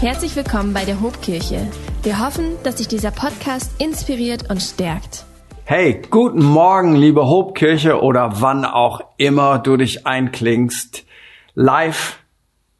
Herzlich willkommen bei der Hobkirche. Wir hoffen, dass dich dieser Podcast inspiriert und stärkt. Hey, guten Morgen, liebe Hobkirche oder wann auch immer du dich einklingst. Live,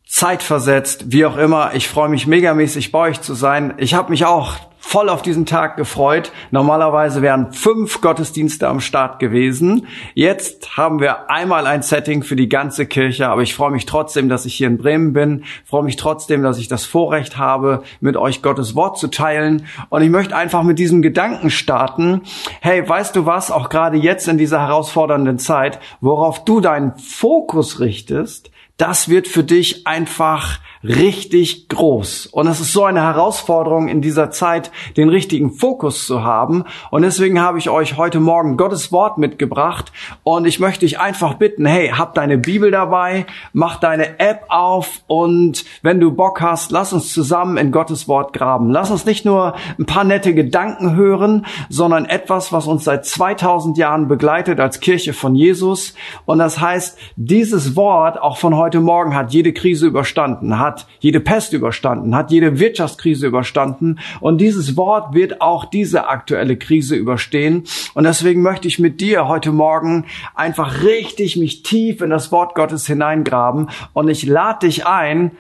zeitversetzt, wie auch immer. Ich freue mich megamäßig bei euch zu sein. Ich habe mich auch voll auf diesen Tag gefreut. Normalerweise wären fünf Gottesdienste am Start gewesen. Jetzt haben wir einmal ein Setting für die ganze Kirche, aber ich freue mich trotzdem, dass ich hier in Bremen bin. Ich freue mich trotzdem, dass ich das Vorrecht habe, mit euch Gottes Wort zu teilen. Und ich möchte einfach mit diesem Gedanken starten. Hey, weißt du was? Auch gerade jetzt in dieser herausfordernden Zeit, worauf du deinen Fokus richtest, das wird für dich einfach richtig groß. Und es ist so eine Herausforderung in dieser Zeit, den richtigen Fokus zu haben. Und deswegen habe ich euch heute Morgen Gottes Wort mitgebracht. Und ich möchte dich einfach bitten, hey, hab deine Bibel dabei, mach deine App auf und wenn du Bock hast, lass uns zusammen in Gottes Wort graben. Lass uns nicht nur ein paar nette Gedanken hören, sondern etwas, was uns seit 2000 Jahren begleitet als Kirche von Jesus. Und das heißt, dieses Wort auch von heute Morgen hat jede Krise überstanden, hat jede Pest überstanden, hat jede Wirtschaftskrise überstanden und dieses Wort wird auch diese aktuelle Krise überstehen. Und deswegen möchte ich mit dir heute Morgen einfach richtig mich tief in das Wort Gottes hineingraben und ich lade dich ein,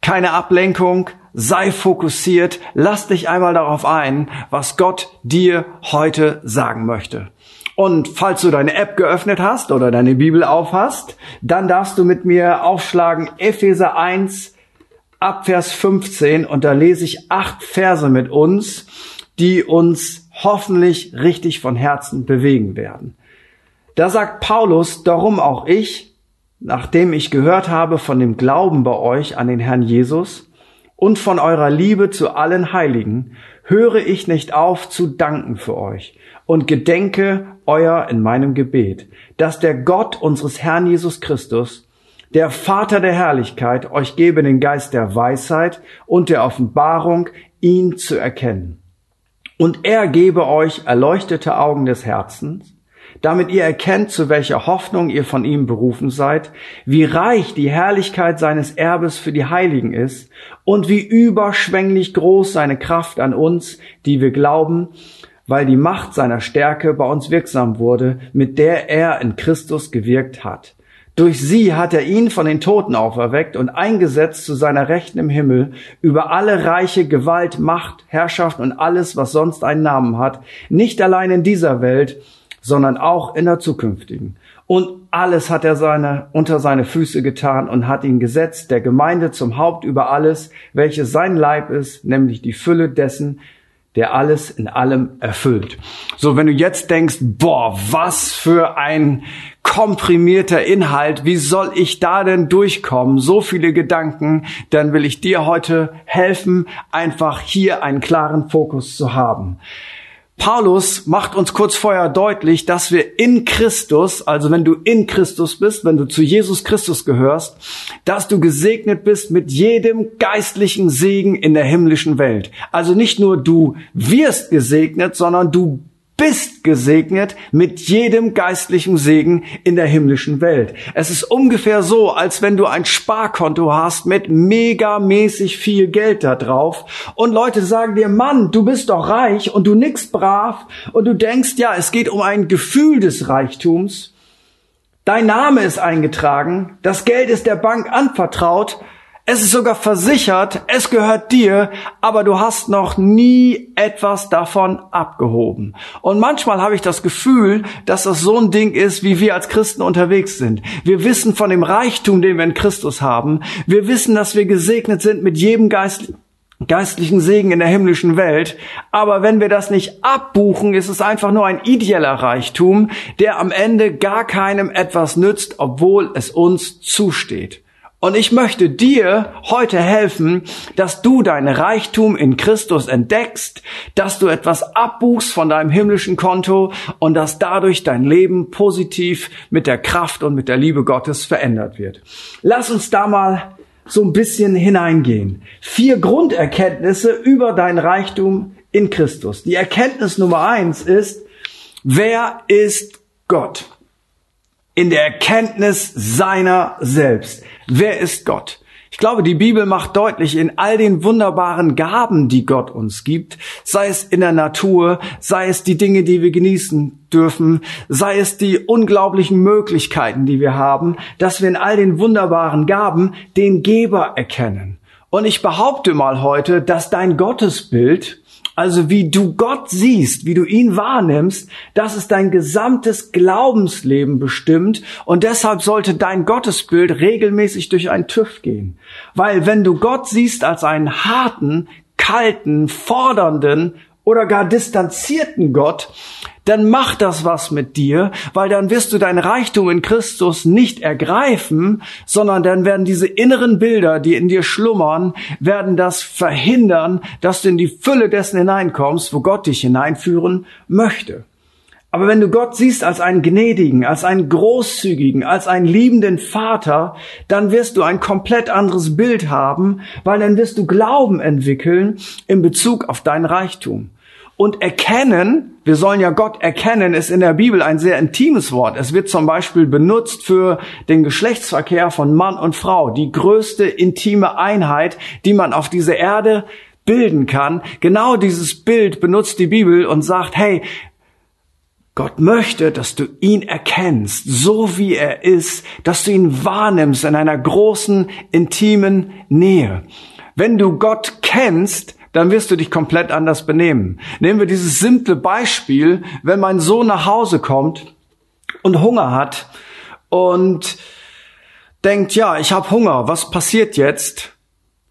keine Ablenkung, sei fokussiert, lass dich einmal darauf ein, was Gott dir heute sagen möchte. Und falls du deine App geöffnet hast oder deine Bibel aufhast, dann darfst du mit mir aufschlagen Epheser 1 ab Vers 15 und da lese ich acht Verse mit uns, die uns hoffentlich richtig von Herzen bewegen werden. Da sagt Paulus, darum auch ich, nachdem ich gehört habe von dem Glauben bei euch an den Herrn Jesus und von eurer Liebe zu allen Heiligen, höre ich nicht auf zu danken für euch und gedenke euer in meinem Gebet, dass der Gott unseres Herrn Jesus Christus, der Vater der Herrlichkeit, euch gebe den Geist der Weisheit und der Offenbarung, ihn zu erkennen. Und er gebe euch erleuchtete Augen des Herzens, damit ihr erkennt, zu welcher Hoffnung ihr von ihm berufen seid, wie reich die Herrlichkeit seines Erbes für die Heiligen ist und wie überschwänglich groß seine Kraft an uns, die wir glauben, weil die Macht seiner Stärke bei uns wirksam wurde, mit der er in Christus gewirkt hat. Durch sie hat er ihn von den Toten auferweckt und eingesetzt zu seiner Rechten im Himmel über alle reiche Gewalt, Macht, Herrschaft und alles, was sonst einen Namen hat, nicht allein in dieser Welt, sondern auch in der zukünftigen. Und alles hat er seine, unter seine Füße getan und hat ihn gesetzt, der Gemeinde zum Haupt über alles, welches sein Leib ist, nämlich die Fülle dessen, der alles in allem erfüllt. So, wenn du jetzt denkst, boah, was für ein komprimierter Inhalt, wie soll ich da denn durchkommen? So viele Gedanken, dann will ich dir heute helfen, einfach hier einen klaren Fokus zu haben. Paulus macht uns kurz vorher deutlich, dass wir in Christus, also wenn du in Christus bist, wenn du zu Jesus Christus gehörst, dass du gesegnet bist mit jedem geistlichen Segen in der himmlischen Welt. Also nicht nur du wirst gesegnet, sondern du bist gesegnet mit jedem geistlichen Segen in der himmlischen Welt. Es ist ungefähr so, als wenn du ein Sparkonto hast mit megamäßig viel Geld da drauf und Leute sagen dir, Mann, du bist doch reich und du nix brav und du denkst, ja, es geht um ein Gefühl des Reichtums. Dein Name ist eingetragen, das Geld ist der Bank anvertraut, es ist sogar versichert, es gehört dir, aber du hast noch nie etwas davon abgehoben. Und manchmal habe ich das Gefühl, dass das so ein Ding ist, wie wir als Christen unterwegs sind. Wir wissen von dem Reichtum, den wir in Christus haben. Wir wissen, dass wir gesegnet sind mit jedem Geist, geistlichen Segen in der himmlischen Welt. Aber wenn wir das nicht abbuchen, ist es einfach nur ein ideeller Reichtum, der am Ende gar keinem etwas nützt, obwohl es uns zusteht. Und ich möchte dir heute helfen, dass du dein Reichtum in Christus entdeckst, dass du etwas abbuchst von deinem himmlischen Konto und dass dadurch dein Leben positiv mit der Kraft und mit der Liebe Gottes verändert wird. Lass uns da mal so ein bisschen hineingehen. Vier Grunderkenntnisse über dein Reichtum in Christus. Die Erkenntnis Nummer eins ist, wer ist Gott? In der Erkenntnis seiner selbst. Wer ist Gott? Ich glaube, die Bibel macht deutlich, in all den wunderbaren Gaben, die Gott uns gibt, sei es in der Natur, sei es die Dinge, die wir genießen dürfen, sei es die unglaublichen Möglichkeiten, die wir haben, dass wir in all den wunderbaren Gaben den Geber erkennen. Und ich behaupte mal heute, dass dein Gottesbild also wie du Gott siehst, wie du ihn wahrnimmst, das ist dein gesamtes Glaubensleben bestimmt und deshalb sollte dein Gottesbild regelmäßig durch einen TÜV gehen. Weil wenn du Gott siehst als einen harten, kalten, fordernden oder gar distanzierten Gott, dann macht das was mit dir, weil dann wirst du dein Reichtum in Christus nicht ergreifen, sondern dann werden diese inneren Bilder, die in dir schlummern, werden das verhindern, dass du in die Fülle dessen hineinkommst, wo Gott dich hineinführen möchte. Aber wenn du Gott siehst als einen gnädigen, als einen großzügigen, als einen liebenden Vater, dann wirst du ein komplett anderes Bild haben, weil dann wirst du Glauben entwickeln in Bezug auf dein Reichtum. Und erkennen, wir sollen ja Gott erkennen, ist in der Bibel ein sehr intimes Wort. Es wird zum Beispiel benutzt für den Geschlechtsverkehr von Mann und Frau, die größte intime Einheit, die man auf dieser Erde bilden kann. Genau dieses Bild benutzt die Bibel und sagt, hey, Gott möchte, dass du ihn erkennst, so wie er ist, dass du ihn wahrnimmst in einer großen, intimen Nähe. Wenn du Gott kennst, dann wirst du dich komplett anders benehmen. Nehmen wir dieses simple Beispiel, wenn mein Sohn nach Hause kommt und Hunger hat und denkt, ja, ich habe Hunger, was passiert jetzt?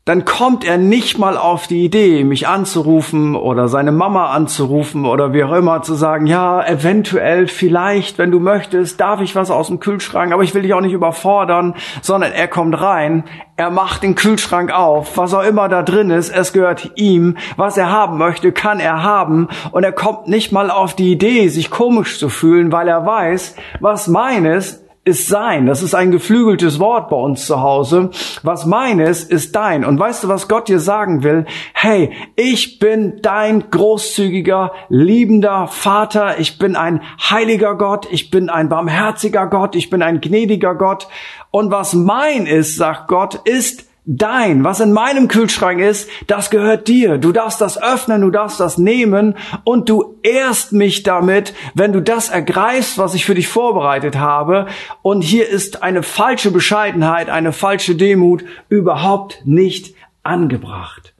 Dann kommt er nicht mal auf die Idee, mich anzurufen oder seine Mama anzurufen oder wie auch immer zu sagen, ja, eventuell, vielleicht, wenn du möchtest, darf ich was aus dem Kühlschrank, aber ich will dich auch nicht überfordern, sondern er kommt rein, er macht den Kühlschrank auf, was auch immer da drin ist, es gehört ihm, was er haben möchte, kann er haben und er kommt nicht mal auf die Idee, sich komisch zu fühlen, weil er weiß, was meines ist sein. Das ist ein geflügeltes Wort bei uns zu Hause. Was meines ist dein. Und weißt du, was Gott dir sagen will? Hey, ich bin dein großzügiger, liebender Vater. Ich bin ein heiliger Gott. Ich bin ein barmherziger Gott. Ich bin ein gnädiger Gott. Und was mein ist, sagt Gott, ist dein, was in meinem Kühlschrank ist, das gehört dir. Du darfst das öffnen, du darfst das nehmen und du ehrst mich damit, wenn du das ergreifst, was ich für dich vorbereitet habe. Und hier ist eine falsche Bescheidenheit, eine falsche Demut überhaupt nicht angebracht.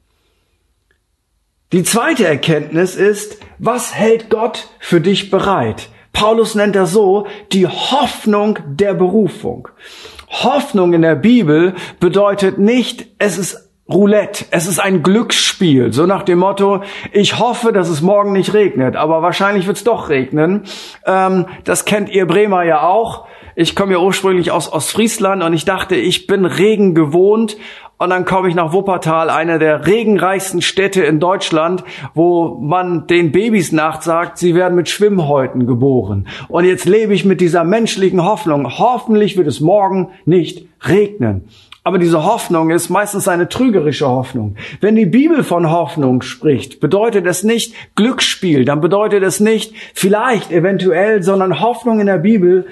Die zweite Erkenntnis ist, was hält Gott für dich bereit? Paulus nennt er so die Hoffnung der Berufung. Hoffnung in der Bibel bedeutet nicht, es ist Roulette, es ist ein Glücksspiel, so nach dem Motto, ich hoffe, dass es morgen nicht regnet, aber wahrscheinlich wird es doch regnen. Ähm, das kennt ihr Bremer ja auch. Ich komme ja ursprünglich aus Ostfriesland und ich dachte, ich bin Regen gewohnt und dann komme ich nach Wuppertal, eine der regenreichsten Städte in Deutschland, wo man den Babys nachsagt, sie werden mit Schwimmhäuten geboren. Und jetzt lebe ich mit dieser menschlichen Hoffnung. Hoffentlich wird es morgen nicht regnen. Aber diese Hoffnung ist meistens eine trügerische Hoffnung. Wenn die Bibel von Hoffnung spricht, bedeutet es nicht Glücksspiel, dann bedeutet es nicht vielleicht, eventuell, sondern Hoffnung in der Bibel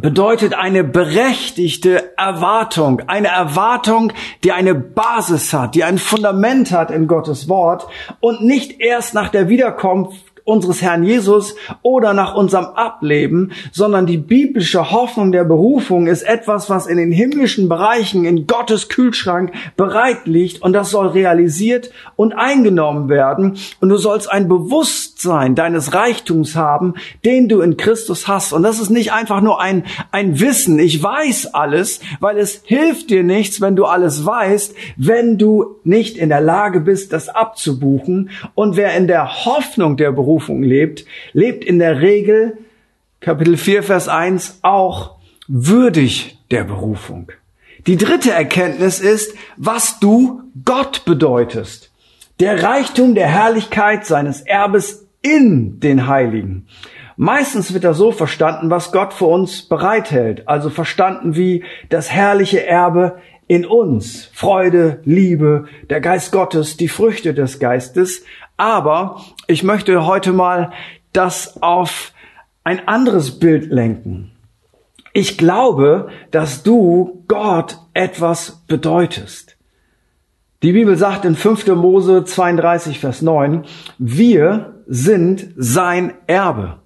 bedeutet eine berechtigte Erwartung, eine Erwartung, die eine Basis hat, die ein Fundament hat in Gottes Wort und nicht erst nach der Wiederkunft unseres Herrn Jesus oder nach unserem Ableben, sondern die biblische Hoffnung der Berufung ist etwas, was in den himmlischen Bereichen in Gottes Kühlschrank bereit liegt und das soll realisiert und eingenommen werden. Und du sollst ein Bewusstsein deines Reichtums haben, den du in Christus hast. Und das ist nicht einfach nur ein, ein Wissen, ich weiß alles, weil es hilft dir nichts, wenn du alles weißt, wenn du nicht in der Lage bist, das abzubuchen. Und wer in der Hoffnung der Berufung Berufung lebt, lebt in der Regel, Kapitel 4, Vers 1, auch würdig der Berufung. Die dritte Erkenntnis ist, was du Gott bedeutest. Der Reichtum der Herrlichkeit seines Erbes in den Heiligen. Meistens wird das so verstanden, was Gott für uns bereithält. Also verstanden wie das herrliche Erbe in uns. Freude, Liebe, der Geist Gottes, die Früchte des Geistes. Aber ich möchte heute mal das auf ein anderes Bild lenken. Ich glaube, dass du Gott etwas bedeutest. Die Bibel sagt in 5. Mose 32, Vers 9, wir sind sein Erbe.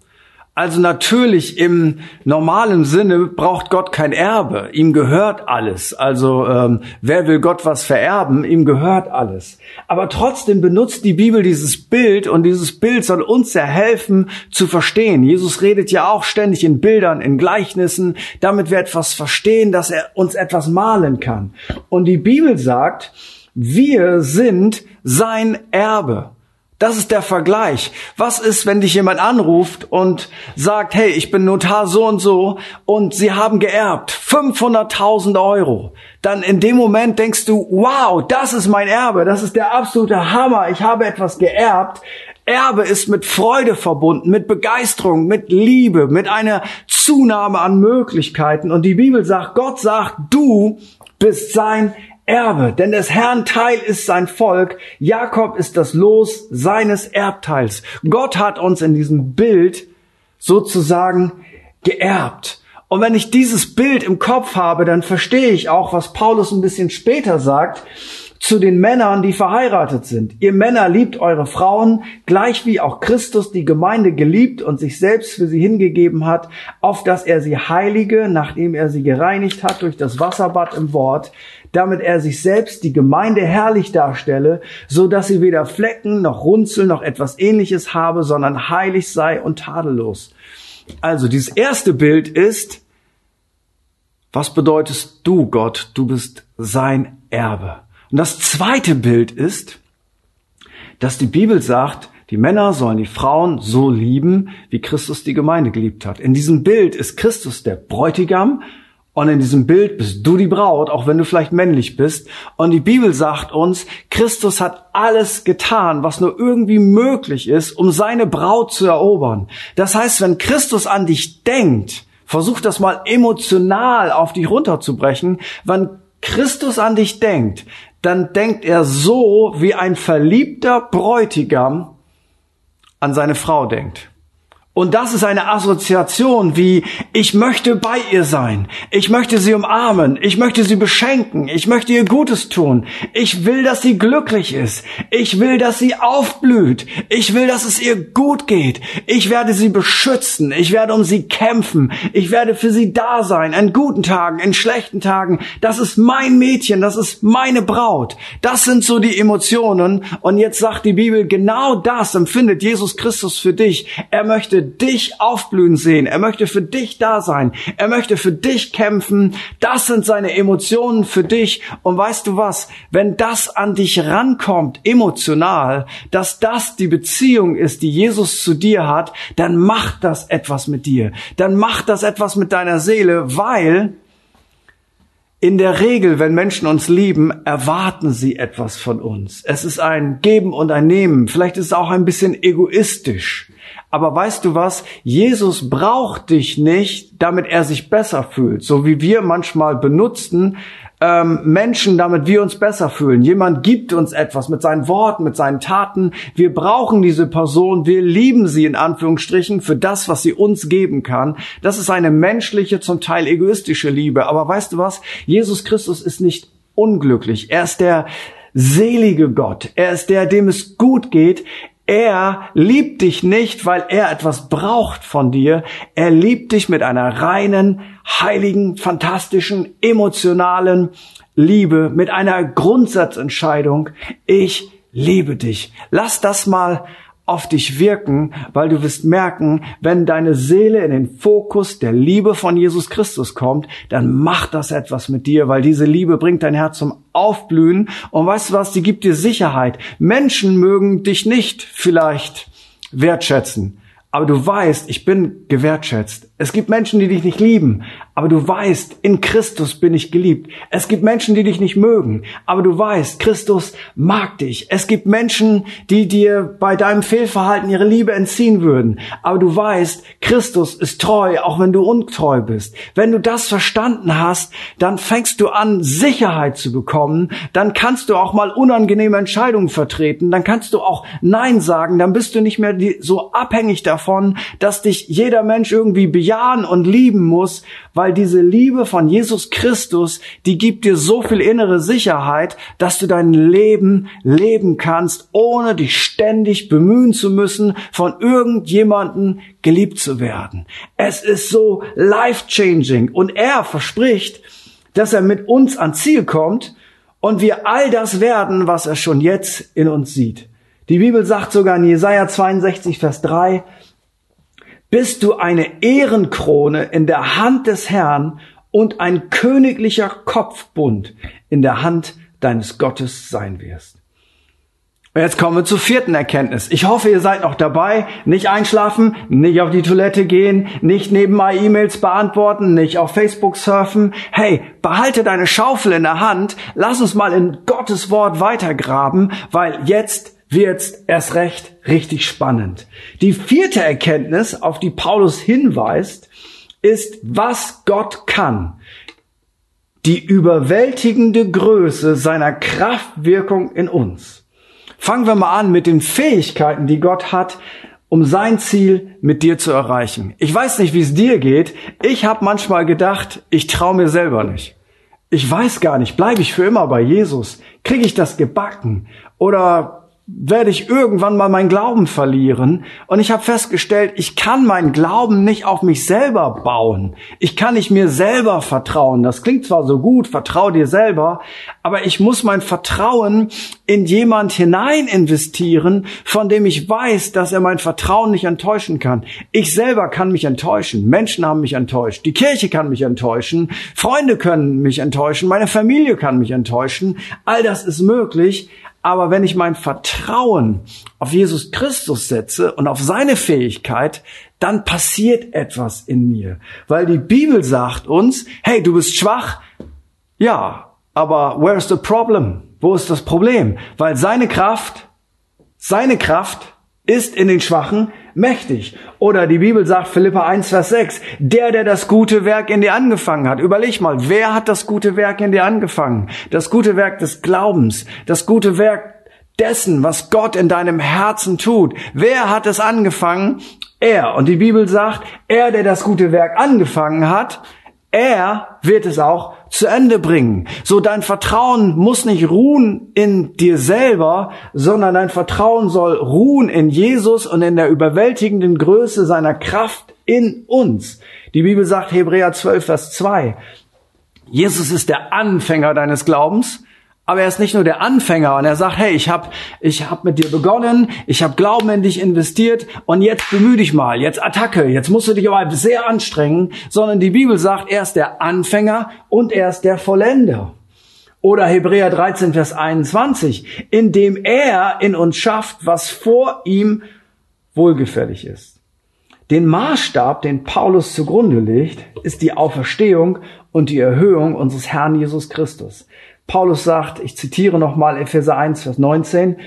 Also natürlich im normalen Sinne braucht Gott kein Erbe. Ihm gehört alles. Also ähm, wer will Gott was vererben? Ihm gehört alles. Aber trotzdem benutzt die Bibel dieses Bild und dieses Bild soll uns ja helfen zu verstehen. Jesus redet ja auch ständig in Bildern, in Gleichnissen, damit wir etwas verstehen, dass er uns etwas malen kann. Und die Bibel sagt, wir sind sein Erbe. Das ist der Vergleich. Was ist, wenn dich jemand anruft und sagt, hey, ich bin Notar so und so und sie haben geerbt 500.000 Euro. Dann in dem Moment denkst du, wow, das ist mein Erbe, das ist der absolute Hammer, ich habe etwas geerbt. Erbe ist mit Freude verbunden, mit Begeisterung, mit Liebe, mit einer Zunahme an Möglichkeiten. Und die Bibel sagt, Gott sagt, du bist sein Erbe, denn des Herrn Teil ist sein Volk, Jakob ist das Los seines Erbteils. Gott hat uns in diesem Bild sozusagen geerbt. Und wenn ich dieses Bild im Kopf habe, dann verstehe ich auch, was Paulus ein bisschen später sagt, zu den Männern, die verheiratet sind. Ihr Männer liebt eure Frauen, gleich wie auch Christus die Gemeinde geliebt und sich selbst für sie hingegeben hat, auf dass er sie heilige, nachdem er sie gereinigt hat durch das Wasserbad im Wort, damit er sich selbst die Gemeinde herrlich darstelle, so dass sie weder Flecken noch Runzel noch etwas ähnliches habe, sondern heilig sei und tadellos. Also dieses erste Bild ist, was bedeutest du, Gott? Du bist sein Erbe. Und das zweite Bild ist, dass die Bibel sagt, die Männer sollen die Frauen so lieben, wie Christus die Gemeinde geliebt hat. In diesem Bild ist Christus der Bräutigam und in diesem Bild bist du die Braut, auch wenn du vielleicht männlich bist. Und die Bibel sagt uns, Christus hat alles getan, was nur irgendwie möglich ist, um seine Braut zu erobern. Das heißt, wenn Christus an dich denkt, versuch das mal emotional auf dich runterzubrechen, wenn Christus an dich denkt, dann denkt er so, wie ein verliebter Bräutigam an seine Frau denkt. Und das ist eine Assoziation wie, ich möchte bei ihr sein, ich möchte sie umarmen, ich möchte sie beschenken, ich möchte ihr Gutes tun, ich will, dass sie glücklich ist, ich will, dass sie aufblüht, ich will, dass es ihr gut geht, ich werde sie beschützen, ich werde um sie kämpfen, ich werde für sie da sein, in guten Tagen, in schlechten Tagen, das ist mein Mädchen, das ist meine Braut, das sind so die Emotionen. Und jetzt sagt die Bibel, genau das empfindet Jesus Christus für dich, er möchte dich aufblühen sehen. Er möchte für dich da sein. Er möchte für dich kämpfen. Das sind seine Emotionen für dich. Und weißt du was? Wenn das an dich rankommt, emotional, dass das die Beziehung ist, die Jesus zu dir hat, dann macht das etwas mit dir. Dann macht das etwas mit deiner Seele, weil in der Regel, wenn Menschen uns lieben, erwarten sie etwas von uns. Es ist ein Geben und ein Nehmen. Vielleicht ist es auch ein bisschen egoistisch. Aber weißt du was? Jesus braucht dich nicht, damit er sich besser fühlt. So wie wir manchmal benutzen ähm, Menschen, damit wir uns besser fühlen. Jemand gibt uns etwas mit seinen Worten, mit seinen Taten. Wir brauchen diese Person. Wir lieben sie in Anführungsstrichen für das, was sie uns geben kann. Das ist eine menschliche, zum Teil egoistische Liebe. Aber weißt du was? Jesus Christus ist nicht unglücklich. Er ist der selige Gott. Er ist der, dem es gut geht. Er liebt dich nicht, weil er etwas braucht von dir. Er liebt dich mit einer reinen, heiligen, fantastischen, emotionalen Liebe, mit einer Grundsatzentscheidung. Ich liebe dich. Lass das mal auf dich wirken, weil du wirst merken, wenn deine Seele in den Fokus der Liebe von Jesus Christus kommt, dann macht das etwas mit dir, weil diese Liebe bringt dein Herz zum Aufblühen. Und weißt du was, die gibt dir Sicherheit. Menschen mögen dich nicht vielleicht wertschätzen, aber du weißt, ich bin gewertschätzt. Es gibt Menschen, die dich nicht lieben, aber du weißt, in Christus bin ich geliebt. Es gibt Menschen, die dich nicht mögen, aber du weißt, Christus mag dich. Es gibt Menschen, die dir bei deinem Fehlverhalten ihre Liebe entziehen würden, aber du weißt, Christus ist treu, auch wenn du untreu bist. Wenn du das verstanden hast, dann fängst du an, Sicherheit zu bekommen, dann kannst du auch mal unangenehme Entscheidungen vertreten, dann kannst du auch Nein sagen, dann bist du nicht mehr so abhängig davon, dass dich jeder Mensch irgendwie bejahen und lieben muss, weil diese Liebe von Jesus Christus, die gibt dir so viel innere Sicherheit, dass du dein Leben leben kannst, ohne dich ständig bemühen zu müssen, von irgendjemanden geliebt zu werden. Es ist so life-changing und er verspricht, dass er mit uns ans Ziel kommt und wir all das werden, was er schon jetzt in uns sieht. Die Bibel sagt sogar in Jesaja 62, Vers 3, bist du eine Ehrenkrone in der Hand des Herrn und ein königlicher Kopfbund in der Hand deines Gottes sein wirst. Und jetzt kommen wir zur vierten Erkenntnis. Ich hoffe, ihr seid noch dabei. Nicht einschlafen, nicht auf die Toilette gehen, nicht nebenbei E-Mails beantworten, nicht auf Facebook surfen. Hey, behalte deine Schaufel in der Hand. Lass uns mal in Gottes Wort weitergraben, weil jetzt wird's erst recht richtig spannend. Die vierte Erkenntnis, auf die Paulus hinweist, ist, was Gott kann. Die überwältigende Größe seiner Kraftwirkung in uns. Fangen wir mal an mit den Fähigkeiten, die Gott hat, um sein Ziel mit dir zu erreichen. Ich weiß nicht, wie es dir geht. Ich habe manchmal gedacht, ich traue mir selber nicht. Ich weiß gar nicht, bleibe ich für immer bei Jesus? Kriege ich das gebacken? Oder werde ich irgendwann mal meinen Glauben verlieren. Und ich habe festgestellt, ich kann meinen Glauben nicht auf mich selber bauen. Ich kann nicht mir selber vertrauen. Das klingt zwar so gut, vertrau dir selber, aber ich muss mein Vertrauen in jemand hinein investieren, von dem ich weiß, dass er mein Vertrauen nicht enttäuschen kann. Ich selber kann mich enttäuschen. Menschen haben mich enttäuscht. Die Kirche kann mich enttäuschen. Freunde können mich enttäuschen. Meine Familie kann mich enttäuschen. All das ist möglich. Aber wenn ich mein Vertrauen auf Jesus Christus setze und auf seine Fähigkeit, dann passiert etwas in mir. Weil die Bibel sagt uns, hey, du bist schwach. Ja, aber where's the problem? Wo ist das Problem? Weil seine Kraft, seine Kraft ist in den Schwachen mächtig. Oder die Bibel sagt, Philippa 1, Vers 6, der, der das gute Werk in dir angefangen hat. Überleg mal, wer hat das gute Werk in dir angefangen? Das gute Werk des Glaubens, das gute Werk dessen, was Gott in deinem Herzen tut. Wer hat es angefangen? Er. Und die Bibel sagt, er, der das gute Werk angefangen hat, er wird es auch zu Ende bringen. So dein Vertrauen muss nicht ruhen in dir selber, sondern dein Vertrauen soll ruhen in Jesus und in der überwältigenden Größe seiner Kraft in uns. Die Bibel sagt Hebräer 12, Vers 2. Jesus ist der Anfänger deines Glaubens aber er ist nicht nur der Anfänger und er sagt, hey, ich habe ich hab mit dir begonnen, ich habe Glauben in dich investiert und jetzt bemühe dich mal, jetzt Attacke, jetzt musst du dich aber sehr anstrengen, sondern die Bibel sagt, er ist der Anfänger und er ist der Vollender. Oder Hebräer 13, Vers 21, indem er in uns schafft, was vor ihm wohlgefällig ist. Den Maßstab, den Paulus zugrunde legt, ist die Auferstehung und die Erhöhung unseres Herrn Jesus Christus. Paulus sagt, ich zitiere nochmal Epheser 1, Vers 19,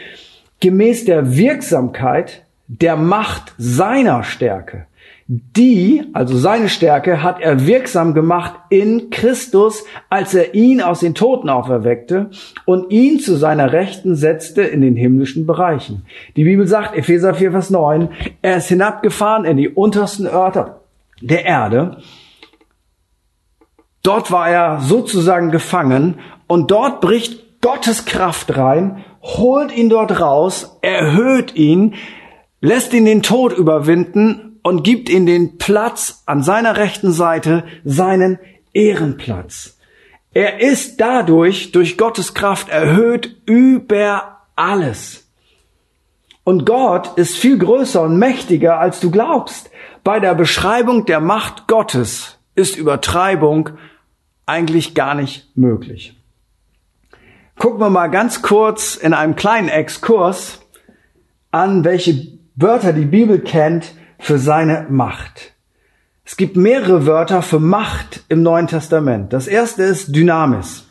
gemäß der Wirksamkeit der Macht seiner Stärke. Die, also seine Stärke, hat er wirksam gemacht in Christus, als er ihn aus den Toten auferweckte und ihn zu seiner Rechten setzte in den himmlischen Bereichen. Die Bibel sagt, Epheser 4, Vers 9, er ist hinabgefahren in die untersten Örter der Erde. Dort war er sozusagen gefangen und dort bricht Gottes Kraft rein, holt ihn dort raus, erhöht ihn, lässt ihn den Tod überwinden und gibt ihm den Platz an seiner rechten Seite, seinen Ehrenplatz. Er ist dadurch, durch Gottes Kraft erhöht über alles. Und Gott ist viel größer und mächtiger, als du glaubst. Bei der Beschreibung der Macht Gottes ist Übertreibung eigentlich gar nicht möglich gucken wir mal ganz kurz in einem kleinen Exkurs an, welche Wörter die Bibel kennt für seine Macht. Es gibt mehrere Wörter für Macht im Neuen Testament. Das erste ist Dynamis.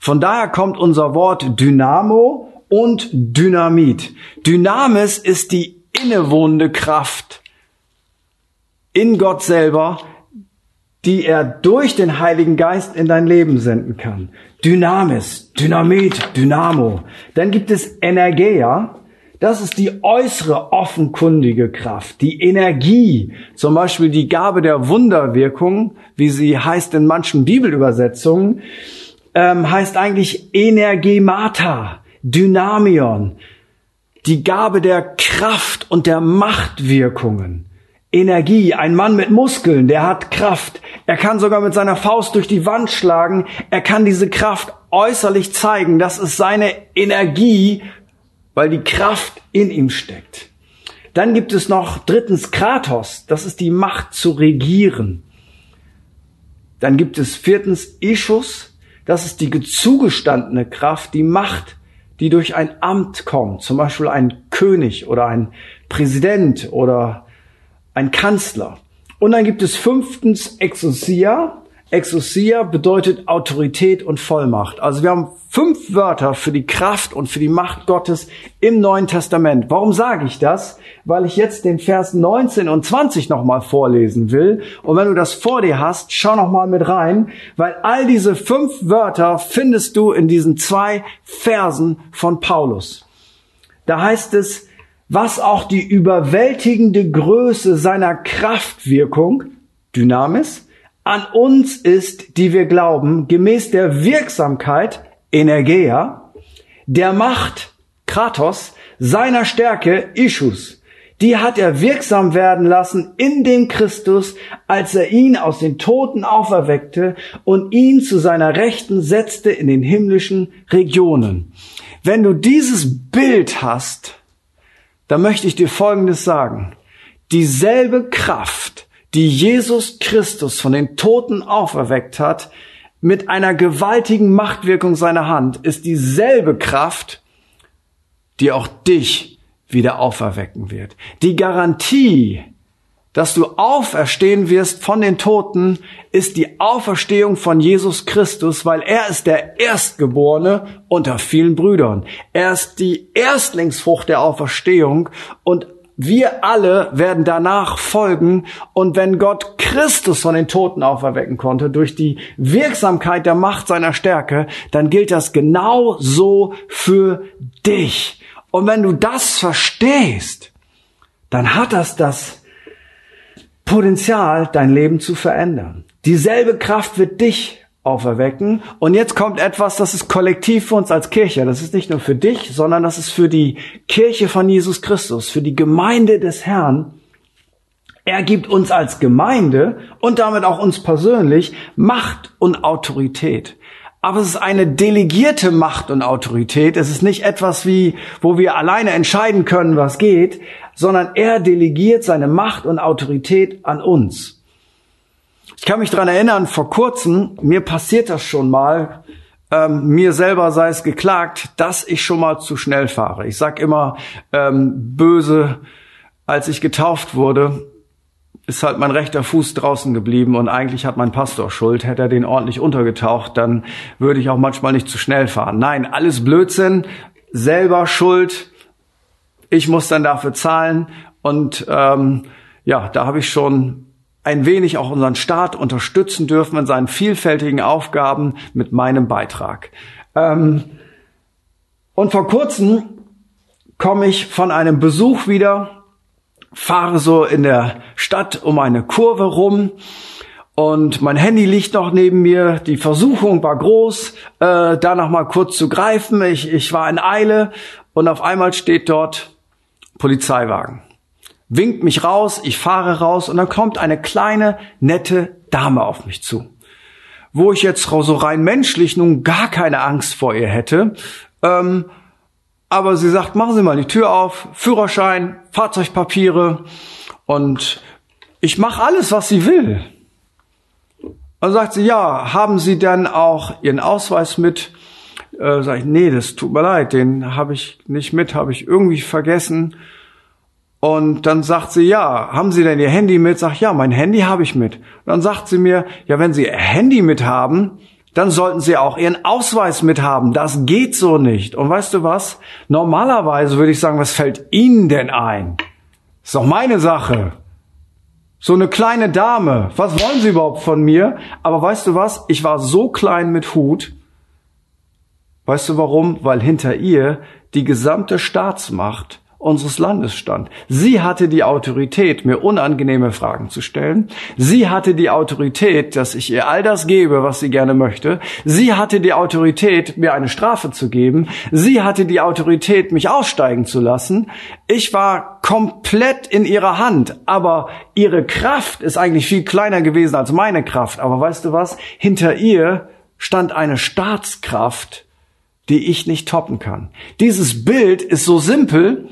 Von daher kommt unser Wort Dynamo und Dynamit. Dynamis ist die innewohnende Kraft in Gott selber, die er durch den Heiligen Geist in dein Leben senden kann. Dynamis, Dynamit, Dynamo. Dann gibt es Energeia. Das ist die äußere offenkundige Kraft, die Energie, zum Beispiel die Gabe der Wunderwirkung, wie sie heißt in manchen Bibelübersetzungen, ähm, heißt eigentlich Energemata, Dynamion, die Gabe der Kraft und der Machtwirkungen. Energie, ein Mann mit Muskeln, der hat Kraft. Er kann sogar mit seiner Faust durch die Wand schlagen. Er kann diese Kraft äußerlich zeigen. Das ist seine Energie, weil die Kraft in ihm steckt. Dann gibt es noch drittens Kratos. Das ist die Macht zu regieren. Dann gibt es viertens Ischus. Das ist die zugestandene Kraft, die Macht, die durch ein Amt kommt. Zum Beispiel ein König oder ein Präsident oder ein Kanzler. Und dann gibt es fünftens Exousia. Exousia bedeutet Autorität und Vollmacht. Also wir haben fünf Wörter für die Kraft und für die Macht Gottes im Neuen Testament. Warum sage ich das? Weil ich jetzt den Vers 19 und 20 nochmal vorlesen will. Und wenn du das vor dir hast, schau nochmal mit rein, weil all diese fünf Wörter findest du in diesen zwei Versen von Paulus. Da heißt es, was auch die überwältigende Größe seiner Kraftwirkung, Dynamis, an uns ist, die wir glauben, gemäß der Wirksamkeit, Energia, der Macht, Kratos, seiner Stärke, Ischus. Die hat er wirksam werden lassen in dem Christus, als er ihn aus den Toten auferweckte und ihn zu seiner Rechten setzte in den himmlischen Regionen. Wenn du dieses Bild hast, dann möchte ich dir Folgendes sagen. Dieselbe Kraft, die Jesus Christus von den Toten auferweckt hat, mit einer gewaltigen Machtwirkung seiner Hand, ist dieselbe Kraft, die auch dich wieder auferwecken wird. Die Garantie, dass du auferstehen wirst von den Toten, ist die Auferstehung von Jesus Christus, weil er ist der Erstgeborene unter vielen Brüdern. Er ist die Erstlingsfrucht der Auferstehung und wir alle werden danach folgen und wenn Gott Christus von den Toten auferwecken konnte durch die Wirksamkeit der Macht seiner Stärke, dann gilt das genau so für dich. Und wenn du das verstehst, dann hat das das Potenzial, dein Leben zu verändern. Dieselbe Kraft wird dich auferwecken. Und jetzt kommt etwas, das ist kollektiv für uns als Kirche. Das ist nicht nur für dich, sondern das ist für die Kirche von Jesus Christus, für die Gemeinde des Herrn. Er gibt uns als Gemeinde und damit auch uns persönlich Macht und Autorität. Aber es ist eine delegierte Macht und Autorität. Es ist nicht etwas wie, wo wir alleine entscheiden können, was geht, sondern er delegiert seine Macht und Autorität an uns. Ich kann mich dran erinnern, vor kurzem, mir passiert das schon mal, ähm, mir selber sei es geklagt, dass ich schon mal zu schnell fahre. Ich sag immer ähm, böse, als ich getauft wurde, ist halt mein rechter Fuß draußen geblieben und eigentlich hat mein Pastor Schuld. Hätte er den ordentlich untergetaucht, dann würde ich auch manchmal nicht zu schnell fahren. Nein, alles Blödsinn, selber Schuld. Ich muss dann dafür zahlen und ähm, ja, da habe ich schon ein wenig auch unseren Staat unterstützen dürfen in seinen vielfältigen Aufgaben mit meinem Beitrag. Ähm, und vor kurzem komme ich von einem Besuch wieder, fahre so in der Stadt um eine Kurve rum und mein Handy liegt noch neben mir. Die Versuchung war groß, äh, da noch mal kurz zu greifen. Ich, ich war in Eile und auf einmal steht dort Polizeiwagen winkt mich raus, ich fahre raus und dann kommt eine kleine, nette Dame auf mich zu. Wo ich jetzt so rein menschlich nun gar keine Angst vor ihr hätte. Ähm, aber sie sagt, machen Sie mal die Tür auf, Führerschein, Fahrzeugpapiere und ich mache alles, was sie will. Dann sagt sie, ja, haben Sie dann auch Ihren Ausweis mit? Äh, sag ich, nee, das tut mir leid, den habe ich nicht mit, habe ich irgendwie vergessen. Und dann sagt sie, ja, haben Sie denn Ihr Handy mit? Sag, ja, mein Handy habe ich mit. dann sagt sie mir, ja, wenn Sie Ihr Handy mit haben, dann sollten Sie auch Ihren Ausweis mit haben. Das geht so nicht. Und weißt du was? Normalerweise würde ich sagen, was fällt Ihnen denn ein? Ist doch meine Sache. So eine kleine Dame. Was wollen Sie überhaupt von mir? Aber weißt du was? Ich war so klein mit Hut. Weißt du warum? Weil hinter ihr die gesamte Staatsmacht unseres Landes stand. Sie hatte die Autorität, mir unangenehme Fragen zu stellen. Sie hatte die Autorität, dass ich ihr all das gebe, was sie gerne möchte. Sie hatte die Autorität, mir eine Strafe zu geben. Sie hatte die Autorität, mich aussteigen zu lassen. Ich war komplett in ihrer Hand, aber ihre Kraft ist eigentlich viel kleiner gewesen als meine Kraft. Aber weißt du was? Hinter ihr stand eine Staatskraft, die ich nicht toppen kann. Dieses Bild ist so simpel,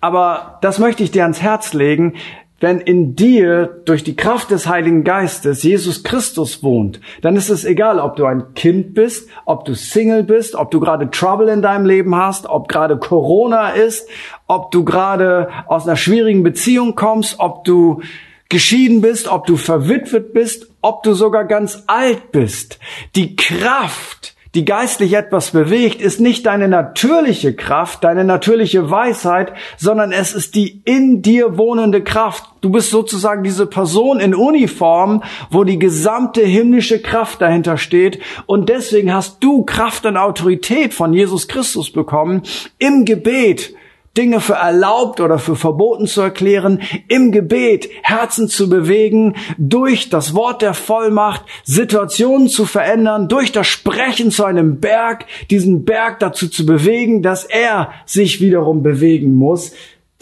aber das möchte ich dir ans Herz legen. Wenn in dir durch die Kraft des Heiligen Geistes Jesus Christus wohnt, dann ist es egal, ob du ein Kind bist, ob du Single bist, ob du gerade Trouble in deinem Leben hast, ob gerade Corona ist, ob du gerade aus einer schwierigen Beziehung kommst, ob du geschieden bist, ob du verwitwet bist, ob du sogar ganz alt bist. Die Kraft, die geistlich etwas bewegt, ist nicht deine natürliche Kraft, deine natürliche Weisheit, sondern es ist die in dir wohnende Kraft. Du bist sozusagen diese Person in Uniform, wo die gesamte himmlische Kraft dahinter steht. Und deswegen hast du Kraft und Autorität von Jesus Christus bekommen im Gebet Dinge für erlaubt oder für verboten zu erklären, im Gebet Herzen zu bewegen, durch das Wort der Vollmacht Situationen zu verändern, durch das Sprechen zu einem Berg, diesen Berg dazu zu bewegen, dass er sich wiederum bewegen muss.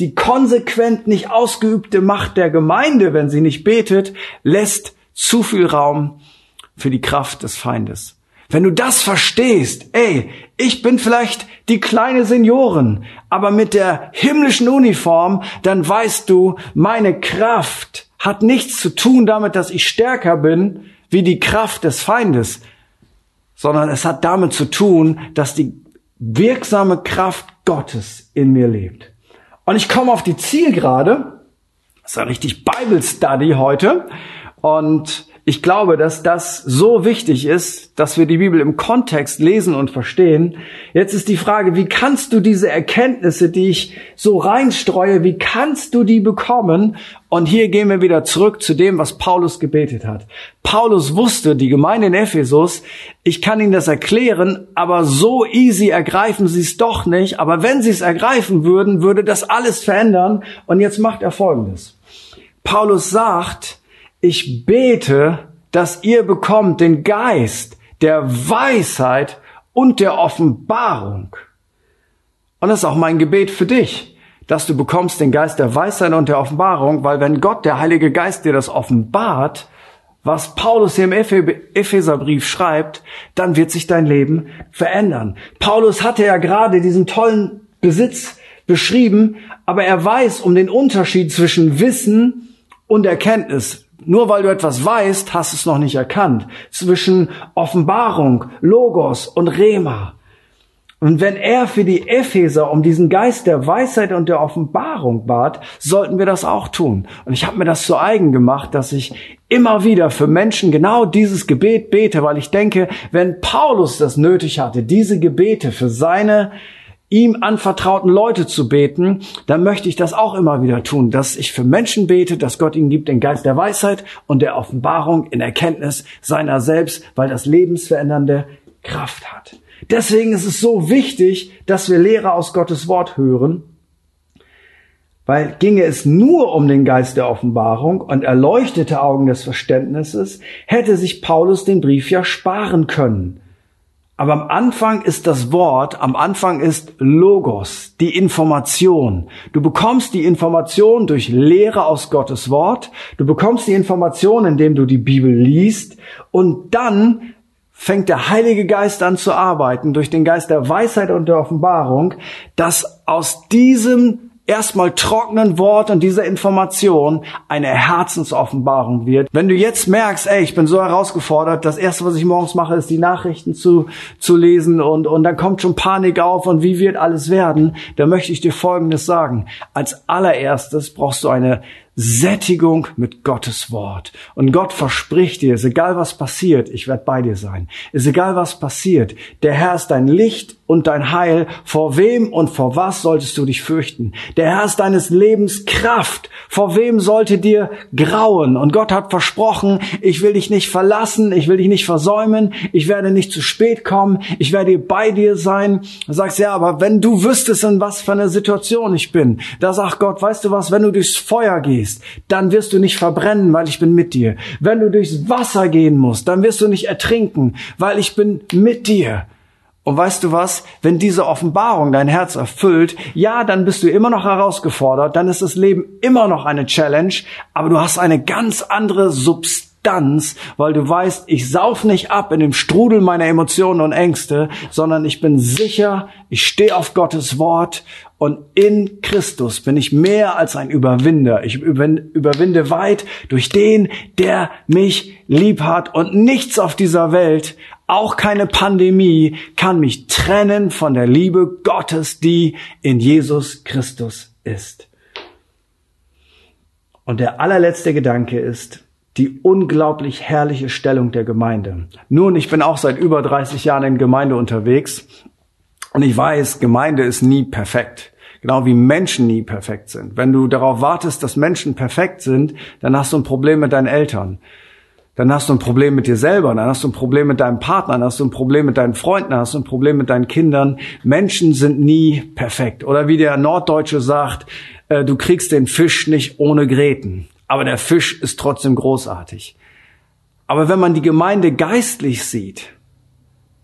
Die konsequent nicht ausgeübte Macht der Gemeinde, wenn sie nicht betet, lässt zu viel Raum für die Kraft des Feindes. Wenn du das verstehst, ey, ich bin vielleicht die kleine Seniorin, aber mit der himmlischen Uniform, dann weißt du, meine Kraft hat nichts zu tun damit, dass ich stärker bin wie die Kraft des Feindes, sondern es hat damit zu tun, dass die wirksame Kraft Gottes in mir lebt. Und ich komme auf die Zielgerade. Das ist ein richtig Bible Study heute. Und ich glaube, dass das so wichtig ist, dass wir die Bibel im Kontext lesen und verstehen. Jetzt ist die Frage, wie kannst du diese Erkenntnisse, die ich so reinstreue, wie kannst du die bekommen? Und hier gehen wir wieder zurück zu dem, was Paulus gebetet hat. Paulus wusste, die Gemeinde in Ephesus, ich kann Ihnen das erklären, aber so easy ergreifen Sie es doch nicht. Aber wenn Sie es ergreifen würden, würde das alles verändern. Und jetzt macht er Folgendes. Paulus sagt, ich bete, dass ihr bekommt den Geist der Weisheit und der Offenbarung. Und das ist auch mein Gebet für dich, dass du bekommst den Geist der Weisheit und der Offenbarung, weil wenn Gott, der Heilige Geist, dir das offenbart, was Paulus hier im Epheserbrief schreibt, dann wird sich dein Leben verändern. Paulus hatte ja gerade diesen tollen Besitz beschrieben, aber er weiß um den Unterschied zwischen Wissen und Erkenntnis. Nur weil du etwas weißt, hast es noch nicht erkannt. Zwischen Offenbarung, Logos und Rema. Und wenn er für die Epheser um diesen Geist der Weisheit und der Offenbarung bat, sollten wir das auch tun. Und ich habe mir das zu eigen gemacht, dass ich immer wieder für Menschen genau dieses Gebet bete, weil ich denke, wenn Paulus das nötig hatte, diese Gebete für seine ihm anvertrauten Leute zu beten, dann möchte ich das auch immer wieder tun, dass ich für Menschen bete, dass Gott ihnen gibt den Geist der Weisheit und der Offenbarung in Erkenntnis seiner selbst, weil das lebensverändernde Kraft hat. Deswegen ist es so wichtig, dass wir Lehre aus Gottes Wort hören, weil ginge es nur um den Geist der Offenbarung und erleuchtete Augen des Verständnisses, hätte sich Paulus den Brief ja sparen können. Aber am Anfang ist das Wort, am Anfang ist Logos, die Information. Du bekommst die Information durch Lehre aus Gottes Wort. Du bekommst die Information, indem du die Bibel liest. Und dann fängt der Heilige Geist an zu arbeiten durch den Geist der Weisheit und der Offenbarung, dass aus diesem erstmal trockenen Wort und dieser Information eine Herzensoffenbarung wird. Wenn du jetzt merkst, ey, ich bin so herausgefordert, das erste, was ich morgens mache, ist die Nachrichten zu, zu lesen und, und dann kommt schon Panik auf und wie wird alles werden, dann möchte ich dir Folgendes sagen. Als allererstes brauchst du eine Sättigung mit Gottes Wort. Und Gott verspricht dir, ist egal was passiert, ich werde bei dir sein. Ist egal was passiert, der Herr ist dein Licht und dein Heil. Vor wem und vor was solltest du dich fürchten? Der Herr ist deines Lebens Kraft. Vor wem sollte dir grauen? Und Gott hat versprochen, ich will dich nicht verlassen, ich will dich nicht versäumen, ich werde nicht zu spät kommen, ich werde bei dir sein. Du sagst, ja, aber wenn du wüsstest, in was für einer Situation ich bin, da sagt Gott, weißt du was, wenn du durchs Feuer gehst, dann wirst du nicht verbrennen, weil ich bin mit dir. Wenn du durchs Wasser gehen musst, dann wirst du nicht ertrinken, weil ich bin mit dir. Und weißt du was? Wenn diese Offenbarung dein Herz erfüllt, ja, dann bist du immer noch herausgefordert, dann ist das Leben immer noch eine Challenge, aber du hast eine ganz andere Substanz, weil du weißt, ich sauf nicht ab in dem Strudel meiner Emotionen und Ängste, sondern ich bin sicher, ich stehe auf Gottes Wort und in Christus bin ich mehr als ein Überwinder. Ich überwinde weit durch den, der mich lieb hat und nichts auf dieser Welt auch keine Pandemie kann mich trennen von der Liebe Gottes, die in Jesus Christus ist. Und der allerletzte Gedanke ist die unglaublich herrliche Stellung der Gemeinde. Nun, ich bin auch seit über 30 Jahren in Gemeinde unterwegs und ich weiß, Gemeinde ist nie perfekt. Genau wie Menschen nie perfekt sind. Wenn du darauf wartest, dass Menschen perfekt sind, dann hast du ein Problem mit deinen Eltern dann hast du ein Problem mit dir selber, dann hast du ein Problem mit deinem Partner, dann hast du ein Problem mit deinen Freunden, dann hast du ein Problem mit deinen Kindern. Menschen sind nie perfekt. Oder wie der Norddeutsche sagt, äh, du kriegst den Fisch nicht ohne Gräten. Aber der Fisch ist trotzdem großartig. Aber wenn man die Gemeinde geistlich sieht,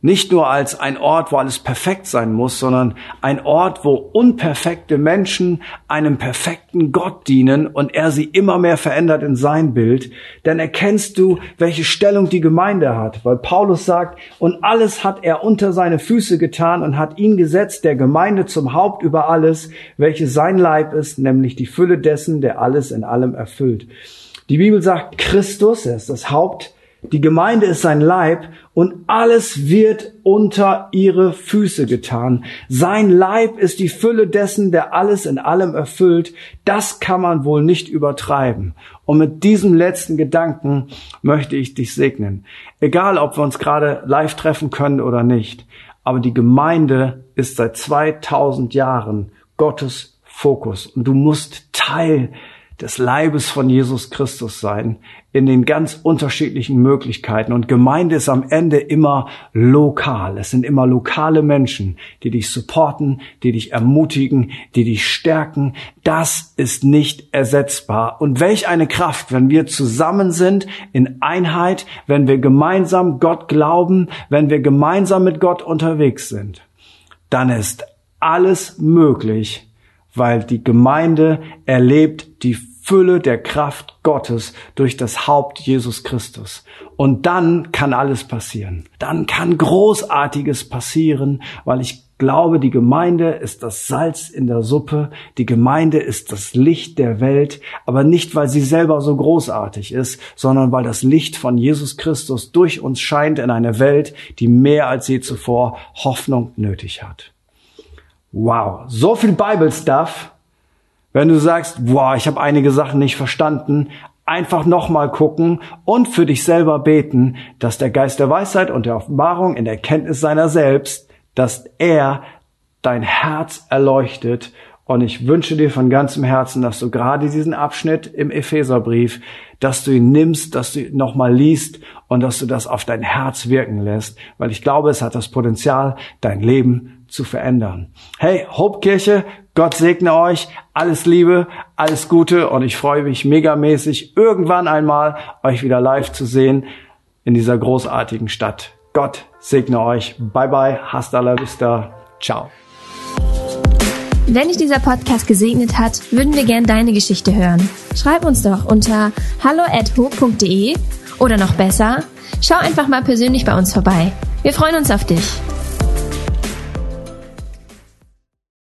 nicht nur als ein Ort, wo alles perfekt sein muss, sondern ein Ort, wo unperfekte Menschen einem perfekten Gott dienen und er sie immer mehr verändert in sein Bild, dann erkennst du, welche Stellung die Gemeinde hat. Weil Paulus sagt, und alles hat er unter seine Füße getan und hat ihn gesetzt, der Gemeinde zum Haupt über alles, welche sein Leib ist, nämlich die Fülle dessen, der alles in allem erfüllt. Die Bibel sagt, Christus, er ist das Haupt die Gemeinde ist sein Leib und alles wird unter ihre Füße getan. Sein Leib ist die Fülle dessen, der alles in allem erfüllt. Das kann man wohl nicht übertreiben. Und mit diesem letzten Gedanken möchte ich dich segnen. Egal, ob wir uns gerade live treffen können oder nicht. Aber die Gemeinde ist seit 2000 Jahren Gottes Fokus. Und du musst Teil des Leibes von Jesus Christus sein, in den ganz unterschiedlichen Möglichkeiten. Und Gemeinde ist am Ende immer lokal. Es sind immer lokale Menschen, die dich supporten, die dich ermutigen, die dich stärken. Das ist nicht ersetzbar. Und welch eine Kraft, wenn wir zusammen sind in Einheit, wenn wir gemeinsam Gott glauben, wenn wir gemeinsam mit Gott unterwegs sind, dann ist alles möglich, weil die Gemeinde erlebt die Fülle der Kraft Gottes durch das Haupt Jesus Christus. Und dann kann alles passieren. Dann kann Großartiges passieren, weil ich glaube, die Gemeinde ist das Salz in der Suppe, die Gemeinde ist das Licht der Welt, aber nicht, weil sie selber so großartig ist, sondern weil das Licht von Jesus Christus durch uns scheint in eine Welt, die mehr als je zuvor Hoffnung nötig hat. Wow, so viel Bible Stuff. Wenn du sagst, wow, ich habe einige Sachen nicht verstanden, einfach nochmal gucken und für dich selber beten, dass der Geist der Weisheit und der Offenbarung in der Kenntnis seiner selbst, dass er dein Herz erleuchtet. Und ich wünsche dir von ganzem Herzen, dass du gerade diesen Abschnitt im Epheserbrief, dass du ihn nimmst, dass du ihn nochmal liest und dass du das auf dein Herz wirken lässt, weil ich glaube, es hat das Potenzial, dein Leben zu verändern. Hey, Hope Kirche, Gott segne euch, alles Liebe, alles Gute und ich freue mich megamäßig, irgendwann einmal euch wieder live zu sehen in dieser großartigen Stadt. Gott segne euch. Bye bye, hasta la vista. Ciao. Wenn dich dieser Podcast gesegnet hat, würden wir gern deine Geschichte hören. Schreib uns doch unter hallo@ho.de oder noch besser, schau einfach mal persönlich bei uns vorbei. Wir freuen uns auf dich.